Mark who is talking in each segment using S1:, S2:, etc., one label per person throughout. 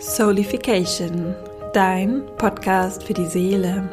S1: Soulification, dein Podcast für die Seele.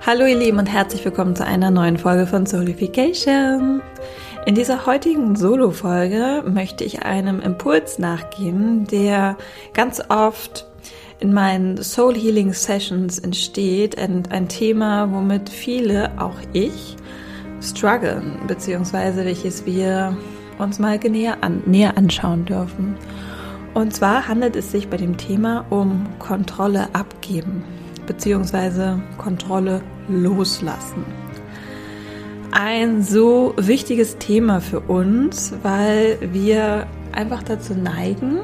S1: Hallo ihr Lieben und herzlich willkommen zu einer neuen Folge von Soulification. In dieser heutigen Solo-Folge möchte ich einem Impuls nachgeben, der ganz oft in meinen Soul Healing Sessions entsteht und ein Thema, womit viele, auch ich, strugglen, beziehungsweise welches wir uns mal näher, an, näher anschauen dürfen. Und zwar handelt es sich bei dem Thema um Kontrolle abgeben bzw. Kontrolle loslassen. Ein so wichtiges Thema für uns, weil wir einfach dazu neigen,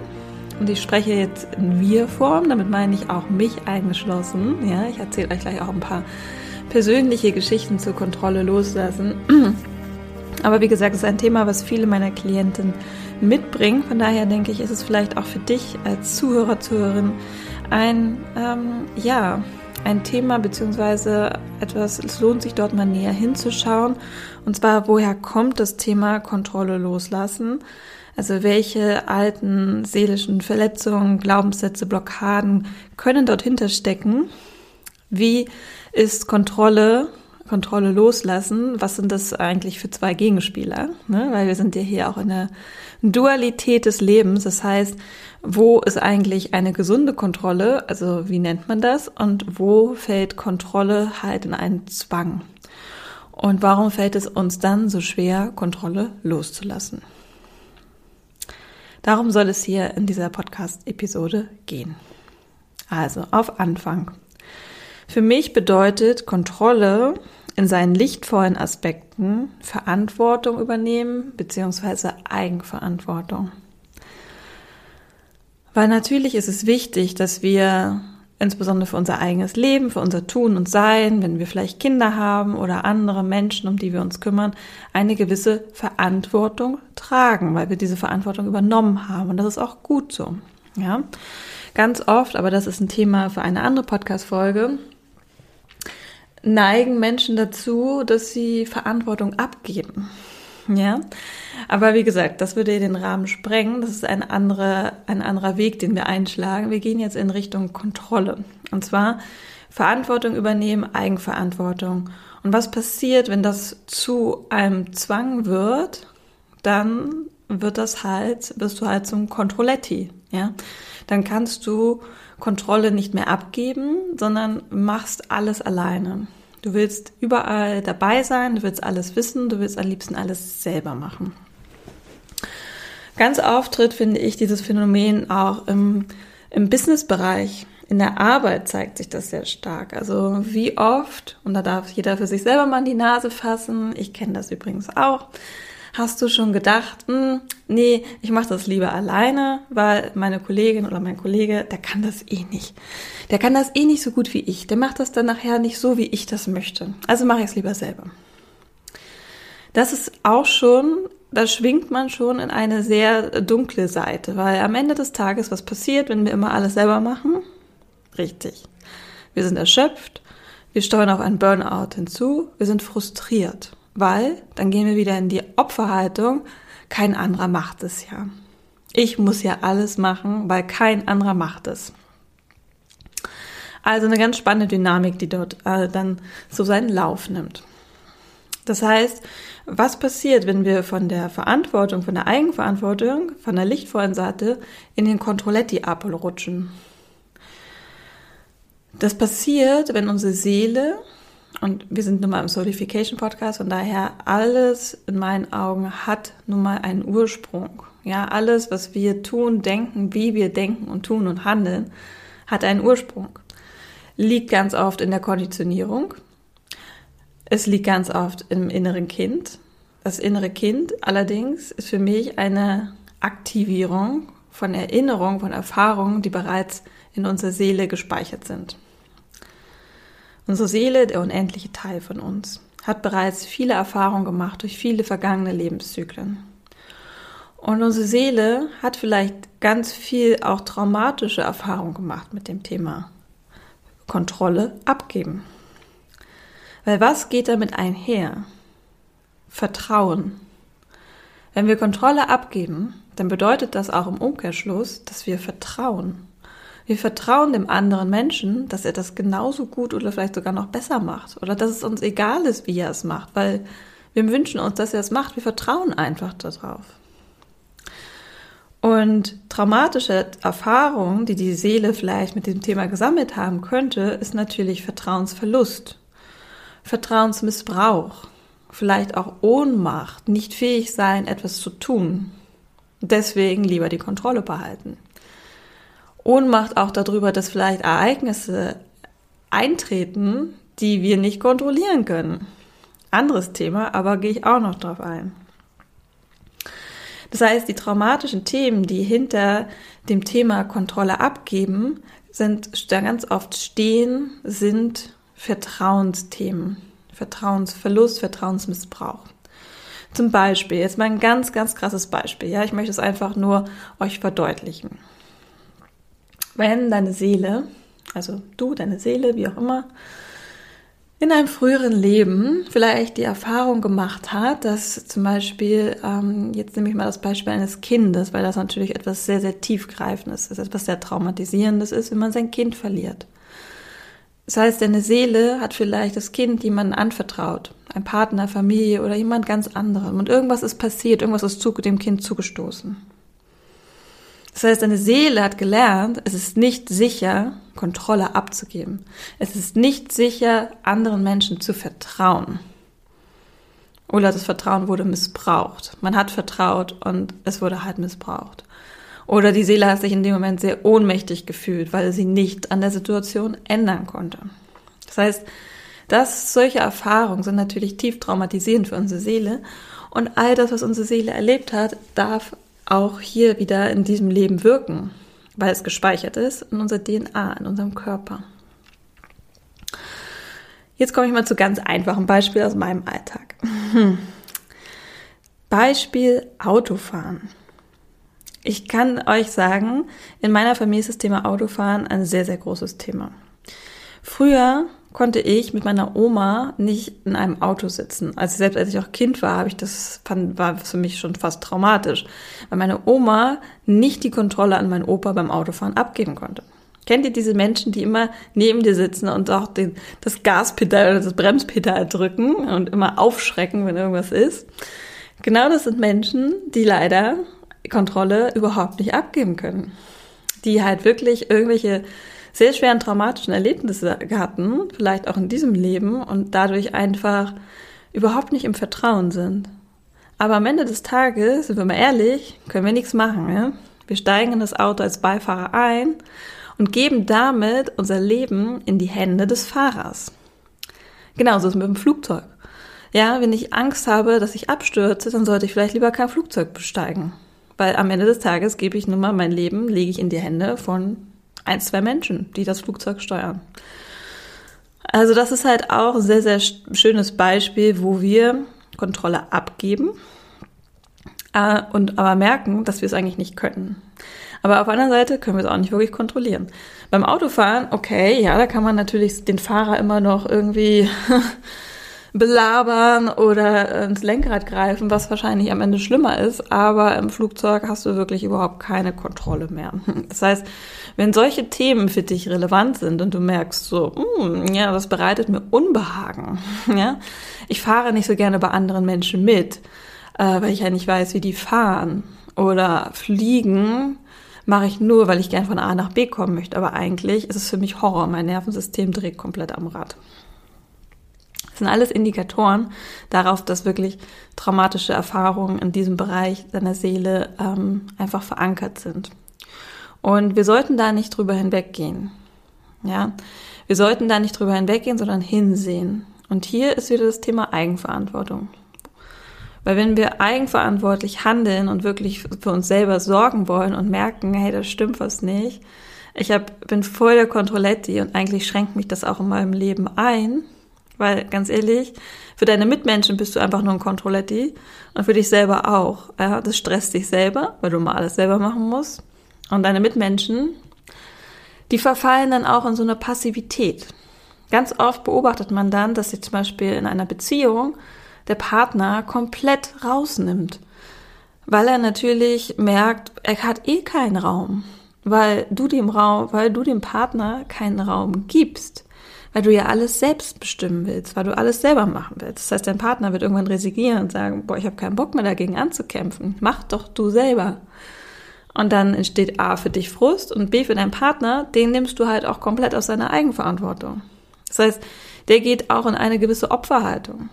S1: und ich spreche jetzt in Wir-Form, damit meine ich auch mich eingeschlossen. Ja, ich erzähle euch gleich auch ein paar persönliche Geschichten zur Kontrolle loslassen. Aber wie gesagt, es ist ein Thema, was viele meiner Klienten mitbringen. Von daher denke ich, ist es vielleicht auch für dich als Zuhörer, Zuhörerin ein, ähm, ja, ein Thema beziehungsweise etwas, es lohnt sich dort mal näher hinzuschauen. Und zwar, woher kommt das Thema Kontrolle loslassen? Also welche alten seelischen Verletzungen, Glaubenssätze, Blockaden können dort hinterstecken? Wie ist Kontrolle Kontrolle loslassen, was sind das eigentlich für zwei Gegenspieler? Ne? Weil wir sind ja hier auch in der Dualität des Lebens. Das heißt, wo ist eigentlich eine gesunde Kontrolle? Also wie nennt man das? Und wo fällt Kontrolle halt in einen Zwang? Und warum fällt es uns dann so schwer, Kontrolle loszulassen? Darum soll es hier in dieser Podcast-Episode gehen. Also auf Anfang. Für mich bedeutet Kontrolle in seinen lichtvollen Aspekten Verantwortung übernehmen bzw. Eigenverantwortung. Weil natürlich ist es wichtig, dass wir insbesondere für unser eigenes Leben, für unser Tun und Sein, wenn wir vielleicht Kinder haben oder andere Menschen, um die wir uns kümmern, eine gewisse Verantwortung tragen, weil wir diese Verantwortung übernommen haben. Und das ist auch gut so. Ja, ganz oft, aber das ist ein Thema für eine andere Podcast-Folge, neigen Menschen dazu, dass sie Verantwortung abgeben. Ja, aber wie gesagt, das würde den Rahmen sprengen. Das ist ein anderer, ein anderer Weg, den wir einschlagen. Wir gehen jetzt in Richtung Kontrolle. Und zwar Verantwortung übernehmen, Eigenverantwortung. Und was passiert, wenn das zu einem Zwang wird? Dann wird das halt, wirst du halt zum Kontrolletti, ja? Dann kannst du Kontrolle nicht mehr abgeben, sondern machst alles alleine. Du willst überall dabei sein, du willst alles wissen, du willst am liebsten alles selber machen. Ganz auftritt finde ich dieses Phänomen auch im, im Businessbereich. In der Arbeit zeigt sich das sehr stark. Also wie oft, und da darf jeder für sich selber mal in die Nase fassen, ich kenne das übrigens auch, Hast du schon gedacht, hm, nee, ich mache das lieber alleine, weil meine Kollegin oder mein Kollege, der kann das eh nicht. Der kann das eh nicht so gut wie ich. Der macht das dann nachher nicht so, wie ich das möchte. Also mache ich es lieber selber. Das ist auch schon, da schwingt man schon in eine sehr dunkle Seite, weil am Ende des Tages, was passiert, wenn wir immer alles selber machen? Richtig. Wir sind erschöpft, wir steuern auf einen Burnout hinzu, wir sind frustriert weil dann gehen wir wieder in die Opferhaltung, kein anderer macht es ja. Ich muss ja alles machen, weil kein anderer macht es. Also eine ganz spannende Dynamik, die dort äh, dann so seinen Lauf nimmt. Das heißt, was passiert, wenn wir von der Verantwortung, von der Eigenverantwortung, von der lichtvollen Seite in den Controletti abrutschen? Das passiert, wenn unsere Seele und wir sind nun mal im Certification Podcast und daher alles in meinen Augen hat nun mal einen Ursprung. Ja, alles, was wir tun, denken, wie wir denken und tun und handeln, hat einen Ursprung. Liegt ganz oft in der Konditionierung. Es liegt ganz oft im inneren Kind. Das innere Kind allerdings ist für mich eine Aktivierung von Erinnerungen, von Erfahrungen, die bereits in unserer Seele gespeichert sind. Unsere Seele, der unendliche Teil von uns, hat bereits viele Erfahrungen gemacht durch viele vergangene Lebenszyklen. Und unsere Seele hat vielleicht ganz viel auch traumatische Erfahrungen gemacht mit dem Thema Kontrolle abgeben. Weil was geht damit einher? Vertrauen. Wenn wir Kontrolle abgeben, dann bedeutet das auch im Umkehrschluss, dass wir vertrauen. Wir vertrauen dem anderen Menschen, dass er das genauso gut oder vielleicht sogar noch besser macht. Oder dass es uns egal ist, wie er es macht, weil wir wünschen uns, dass er es macht. Wir vertrauen einfach darauf. Und traumatische Erfahrungen, die die Seele vielleicht mit dem Thema gesammelt haben könnte, ist natürlich Vertrauensverlust, Vertrauensmissbrauch, vielleicht auch Ohnmacht, nicht fähig sein, etwas zu tun. Deswegen lieber die Kontrolle behalten. Ohnmacht auch darüber, dass vielleicht Ereignisse eintreten, die wir nicht kontrollieren können. Anderes Thema, aber gehe ich auch noch drauf ein. Das heißt, die traumatischen Themen, die hinter dem Thema Kontrolle abgeben, sind ganz oft stehen, sind Vertrauensthemen. Vertrauensverlust, Vertrauensmissbrauch. Zum Beispiel, jetzt mal ein ganz, ganz krasses Beispiel. Ja, ich möchte es einfach nur euch verdeutlichen. Wenn deine Seele, also du, deine Seele, wie auch immer, in einem früheren Leben vielleicht die Erfahrung gemacht hat, dass zum Beispiel, ähm, jetzt nehme ich mal das Beispiel eines Kindes, weil das natürlich etwas sehr, sehr tiefgreifendes ist, etwas sehr traumatisierendes ist, wenn man sein Kind verliert. Das heißt, deine Seele hat vielleicht das Kind jemanden anvertraut, ein Partner, Familie oder jemand ganz anderem. Und irgendwas ist passiert, irgendwas ist zu, dem Kind zugestoßen. Das heißt, deine Seele hat gelernt, es ist nicht sicher, Kontrolle abzugeben. Es ist nicht sicher, anderen Menschen zu vertrauen. Oder das Vertrauen wurde missbraucht. Man hat vertraut und es wurde halt missbraucht. Oder die Seele hat sich in dem Moment sehr ohnmächtig gefühlt, weil sie nicht an der Situation ändern konnte. Das heißt, dass solche Erfahrungen sind natürlich tief traumatisierend für unsere Seele. Und all das, was unsere Seele erlebt hat, darf auch hier wieder in diesem Leben wirken, weil es gespeichert ist in unserer DNA, in unserem Körper. Jetzt komme ich mal zu ganz einfachen Beispielen aus meinem Alltag. Beispiel Autofahren. Ich kann euch sagen, in meiner Familie ist das Thema Autofahren ein sehr, sehr großes Thema. Früher konnte ich mit meiner Oma nicht in einem Auto sitzen. Also selbst als ich auch Kind war, habe ich das fand, war für mich schon fast traumatisch, weil meine Oma nicht die Kontrolle an meinen Opa beim Autofahren abgeben konnte. Kennt ihr diese Menschen, die immer neben dir sitzen und auch den, das Gaspedal oder das Bremspedal drücken und immer aufschrecken, wenn irgendwas ist? Genau das sind Menschen, die leider Kontrolle überhaupt nicht abgeben können. Die halt wirklich irgendwelche sehr schweren traumatischen Erlebnisse hatten, vielleicht auch in diesem Leben und dadurch einfach überhaupt nicht im Vertrauen sind. Aber am Ende des Tages, sind wir mal ehrlich, können wir nichts machen. Ja? Wir steigen in das Auto als Beifahrer ein und geben damit unser Leben in die Hände des Fahrers. Genauso ist es mit dem Flugzeug. Ja, wenn ich Angst habe, dass ich abstürze, dann sollte ich vielleicht lieber kein Flugzeug besteigen. Weil am Ende des Tages gebe ich nun mal mein Leben, lege ich in die Hände von ein, zwei Menschen, die das Flugzeug steuern. Also das ist halt auch ein sehr, sehr schönes Beispiel, wo wir Kontrolle abgeben äh, und aber merken, dass wir es eigentlich nicht können. Aber auf der anderen Seite können wir es auch nicht wirklich kontrollieren. Beim Autofahren, okay, ja, da kann man natürlich den Fahrer immer noch irgendwie belabern oder ins Lenkrad greifen, was wahrscheinlich am Ende schlimmer ist, aber im Flugzeug hast du wirklich überhaupt keine Kontrolle mehr. Das heißt, wenn solche Themen für dich relevant sind und du merkst so, mm, ja, das bereitet mir Unbehagen, ja, ich fahre nicht so gerne bei anderen Menschen mit, äh, weil ich ja nicht weiß, wie die fahren oder fliegen, mache ich nur, weil ich gern von A nach B kommen möchte. Aber eigentlich ist es für mich Horror. Mein Nervensystem dreht komplett am Rad sind alles Indikatoren darauf, dass wirklich traumatische Erfahrungen in diesem Bereich deiner Seele ähm, einfach verankert sind. Und wir sollten da nicht drüber hinweggehen. Ja, wir sollten da nicht drüber hinweggehen, sondern hinsehen. Und hier ist wieder das Thema Eigenverantwortung. Weil wenn wir eigenverantwortlich handeln und wirklich für uns selber sorgen wollen und merken, hey, das stimmt was nicht, ich hab, bin voll der Kontrolletti und eigentlich schränkt mich das auch in meinem Leben ein, weil ganz ehrlich, für deine Mitmenschen bist du einfach nur ein Kontrolletti und für dich selber auch. Ja, das stresst dich selber, weil du mal alles selber machen musst. Und deine Mitmenschen, die verfallen dann auch in so eine Passivität. Ganz oft beobachtet man dann, dass sich zum Beispiel in einer Beziehung der Partner komplett rausnimmt, weil er natürlich merkt, er hat eh keinen Raum weil du dem Raum, weil du dem Partner keinen Raum gibst, weil du ja alles selbst bestimmen willst, weil du alles selber machen willst. Das heißt, dein Partner wird irgendwann resignieren und sagen, boah, ich habe keinen Bock mehr dagegen anzukämpfen. Mach doch du selber. Und dann entsteht A für dich Frust und B für deinen Partner, den nimmst du halt auch komplett aus seiner Eigenverantwortung. Das heißt, der geht auch in eine gewisse Opferhaltung.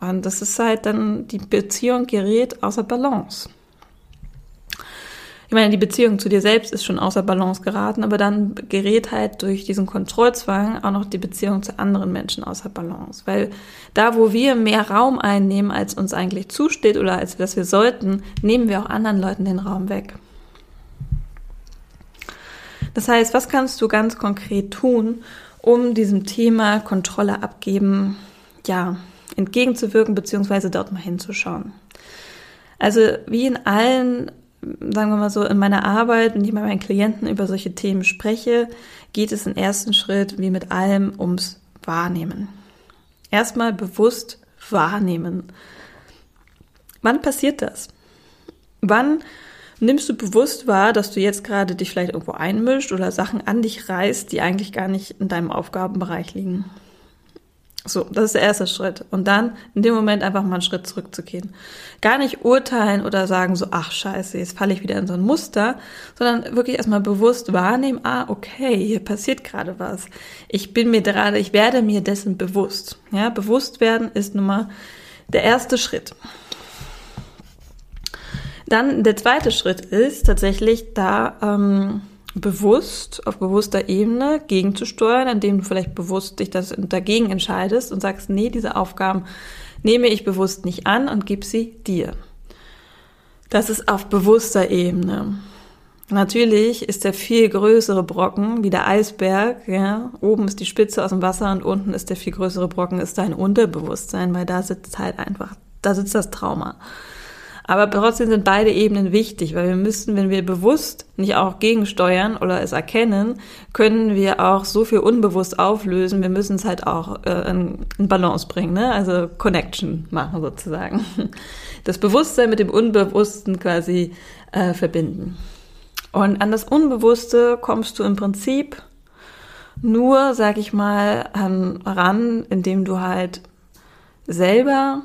S1: Und das ist halt dann, die Beziehung gerät außer Balance. Ich meine, die Beziehung zu dir selbst ist schon außer Balance geraten, aber dann gerät halt durch diesen Kontrollzwang auch noch die Beziehung zu anderen Menschen außer Balance. Weil da, wo wir mehr Raum einnehmen, als uns eigentlich zusteht oder als das wir sollten, nehmen wir auch anderen Leuten den Raum weg. Das heißt, was kannst du ganz konkret tun, um diesem Thema Kontrolle abgeben, ja, entgegenzuwirken, beziehungsweise dort mal hinzuschauen? Also, wie in allen, sagen wir mal so, in meiner Arbeit, wenn ich mit meinen Klienten über solche Themen spreche, geht es im ersten Schritt, wie mit allem, ums Wahrnehmen. Erstmal bewusst wahrnehmen. Wann passiert das? Wann nimmst du bewusst wahr, dass du jetzt gerade dich vielleicht irgendwo einmischt oder Sachen an dich reißt, die eigentlich gar nicht in deinem Aufgabenbereich liegen. So, das ist der erste Schritt. Und dann in dem Moment einfach mal einen Schritt zurückzugehen. Gar nicht urteilen oder sagen so, ach scheiße, jetzt falle ich wieder in so ein Muster, sondern wirklich erstmal bewusst wahrnehmen, ah, okay, hier passiert gerade was. Ich bin mir gerade, ich werde mir dessen bewusst. Ja, bewusst werden ist nun mal der erste Schritt. Dann der zweite Schritt ist tatsächlich da ähm, bewusst, auf bewusster Ebene gegenzusteuern, indem du vielleicht bewusst dich das dagegen entscheidest und sagst, nee, diese Aufgaben nehme ich bewusst nicht an und gib sie dir. Das ist auf bewusster Ebene. Natürlich ist der viel größere Brocken wie der Eisberg, ja. Oben ist die Spitze aus dem Wasser und unten ist der viel größere Brocken, ist dein Unterbewusstsein, weil da sitzt halt einfach, da sitzt das Trauma. Aber trotzdem sind beide Ebenen wichtig, weil wir müssen, wenn wir bewusst nicht auch gegensteuern oder es erkennen, können wir auch so viel unbewusst auflösen. Wir müssen es halt auch äh, in, in Balance bringen, ne? also Connection machen sozusagen. Das Bewusstsein mit dem Unbewussten quasi äh, verbinden. Und an das Unbewusste kommst du im Prinzip nur, sag ich mal, ran, indem du halt selber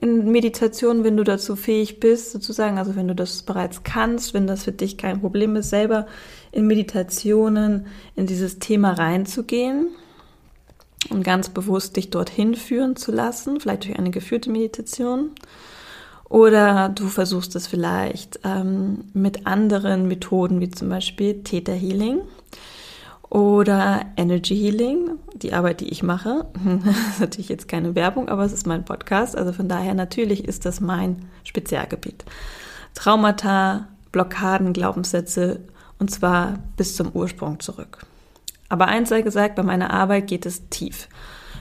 S1: in Meditation, wenn du dazu fähig bist, sozusagen, also wenn du das bereits kannst, wenn das für dich kein Problem ist, selber in Meditationen in dieses Thema reinzugehen und ganz bewusst dich dorthin führen zu lassen, vielleicht durch eine geführte Meditation. Oder du versuchst es vielleicht ähm, mit anderen Methoden, wie zum Beispiel Theta Healing oder Energy Healing, die Arbeit, die ich mache. Das ist natürlich jetzt keine Werbung, aber es ist mein Podcast. Also von daher natürlich ist das mein Spezialgebiet. Traumata, Blockaden, Glaubenssätze und zwar bis zum Ursprung zurück. Aber eins sei gesagt, bei meiner Arbeit geht es tief.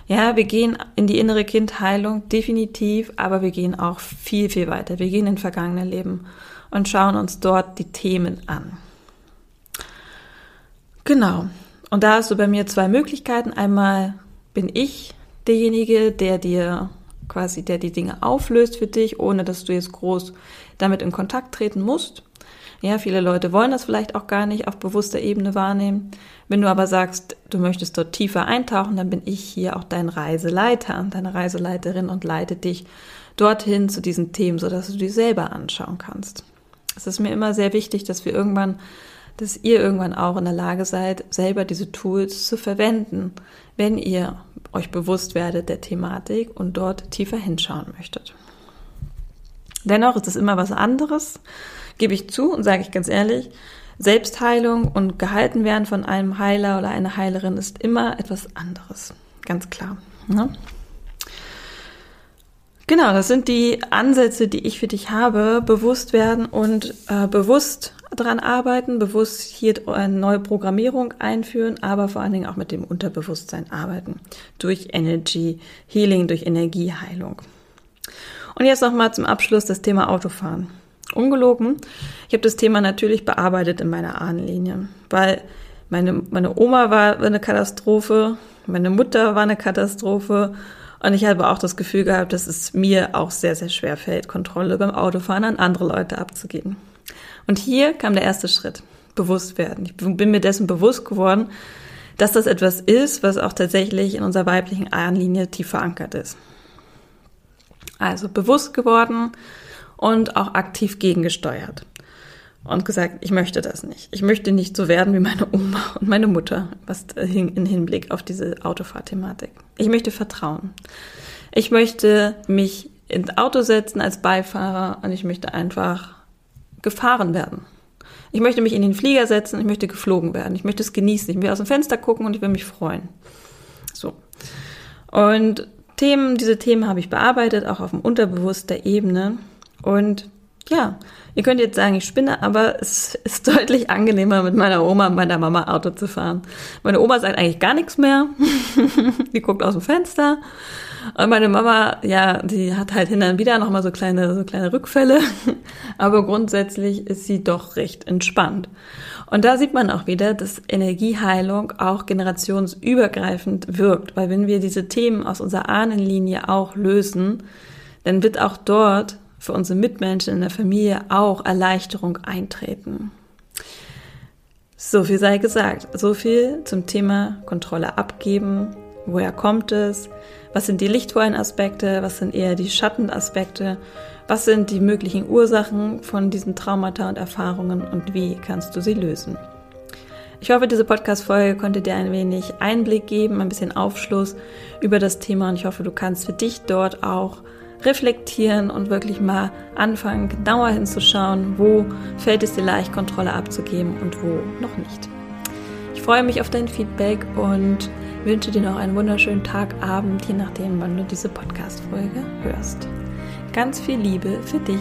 S1: Ja, wir gehen in die innere Kindheilung, definitiv, aber wir gehen auch viel, viel weiter. Wir gehen in vergangene Leben und schauen uns dort die Themen an. Genau. Und da hast du bei mir zwei Möglichkeiten. Einmal bin ich derjenige, der dir quasi, der die Dinge auflöst für dich, ohne dass du jetzt groß damit in Kontakt treten musst. Ja, viele Leute wollen das vielleicht auch gar nicht auf bewusster Ebene wahrnehmen. Wenn du aber sagst, du möchtest dort tiefer eintauchen, dann bin ich hier auch dein Reiseleiter, deine Reiseleiterin und leite dich dorthin zu diesen Themen, sodass du die selber anschauen kannst. Es ist mir immer sehr wichtig, dass wir irgendwann dass ihr irgendwann auch in der Lage seid, selber diese Tools zu verwenden, wenn ihr euch bewusst werdet der Thematik und dort tiefer hinschauen möchtet. Dennoch ist es immer was anderes, gebe ich zu und sage ich ganz ehrlich, Selbstheilung und gehalten werden von einem Heiler oder einer Heilerin ist immer etwas anderes. Ganz klar. Ne? Genau, das sind die Ansätze, die ich für dich habe. Bewusst werden und äh, bewusst dran arbeiten, bewusst hier eine neue Programmierung einführen, aber vor allen Dingen auch mit dem Unterbewusstsein arbeiten. Durch Energy Healing, durch Energieheilung. Und jetzt nochmal zum Abschluss das Thema Autofahren. Ungelogen, ich habe das Thema natürlich bearbeitet in meiner Ahnenlinie, weil meine, meine Oma war eine Katastrophe, meine Mutter war eine Katastrophe und ich habe auch das Gefühl gehabt, dass es mir auch sehr, sehr schwer fällt, Kontrolle beim Autofahren an andere Leute abzugeben. Und hier kam der erste Schritt, bewusst werden. Ich bin mir dessen bewusst geworden, dass das etwas ist, was auch tatsächlich in unserer weiblichen Ahnenlinie tief verankert ist. Also bewusst geworden und auch aktiv gegengesteuert. Und gesagt, ich möchte das nicht. Ich möchte nicht so werden wie meine Oma und meine Mutter, was in Hinblick auf diese Autofahrthematik. Ich möchte vertrauen. Ich möchte mich ins Auto setzen als Beifahrer und ich möchte einfach gefahren werden. Ich möchte mich in den Flieger setzen, ich möchte geflogen werden, ich möchte es genießen, ich will aus dem Fenster gucken und ich will mich freuen. So. Und Themen, diese Themen habe ich bearbeitet, auch auf dem unterbewusster Ebene. Und ja, ihr könnt jetzt sagen, ich spinne, aber es ist deutlich angenehmer, mit meiner Oma und meiner Mama Auto zu fahren. Meine Oma sagt eigentlich gar nichts mehr. die guckt aus dem Fenster. Und meine Mama, ja, die hat halt hin und wieder nochmal so kleine, so kleine Rückfälle. Aber grundsätzlich ist sie doch recht entspannt. Und da sieht man auch wieder, dass Energieheilung auch generationsübergreifend wirkt. Weil wenn wir diese Themen aus unserer Ahnenlinie auch lösen, dann wird auch dort für unsere Mitmenschen in der Familie auch Erleichterung eintreten. So viel sei gesagt. So viel zum Thema Kontrolle abgeben. Woher kommt es? Was sind die lichtvollen Aspekte? Was sind eher die Schattenaspekte? Was sind die möglichen Ursachen von diesen Traumata und Erfahrungen und wie kannst du sie lösen? Ich hoffe, diese Podcast-Folge konnte dir ein wenig Einblick geben, ein bisschen Aufschluss über das Thema und ich hoffe, du kannst für dich dort auch reflektieren und wirklich mal anfangen, genauer hinzuschauen, wo fällt es dir leicht, Kontrolle abzugeben und wo noch nicht. Ich freue mich auf dein Feedback und wünsche dir noch einen wunderschönen Tag, Abend, je nachdem, wann du diese Podcast-Folge hörst. Ganz viel Liebe für dich.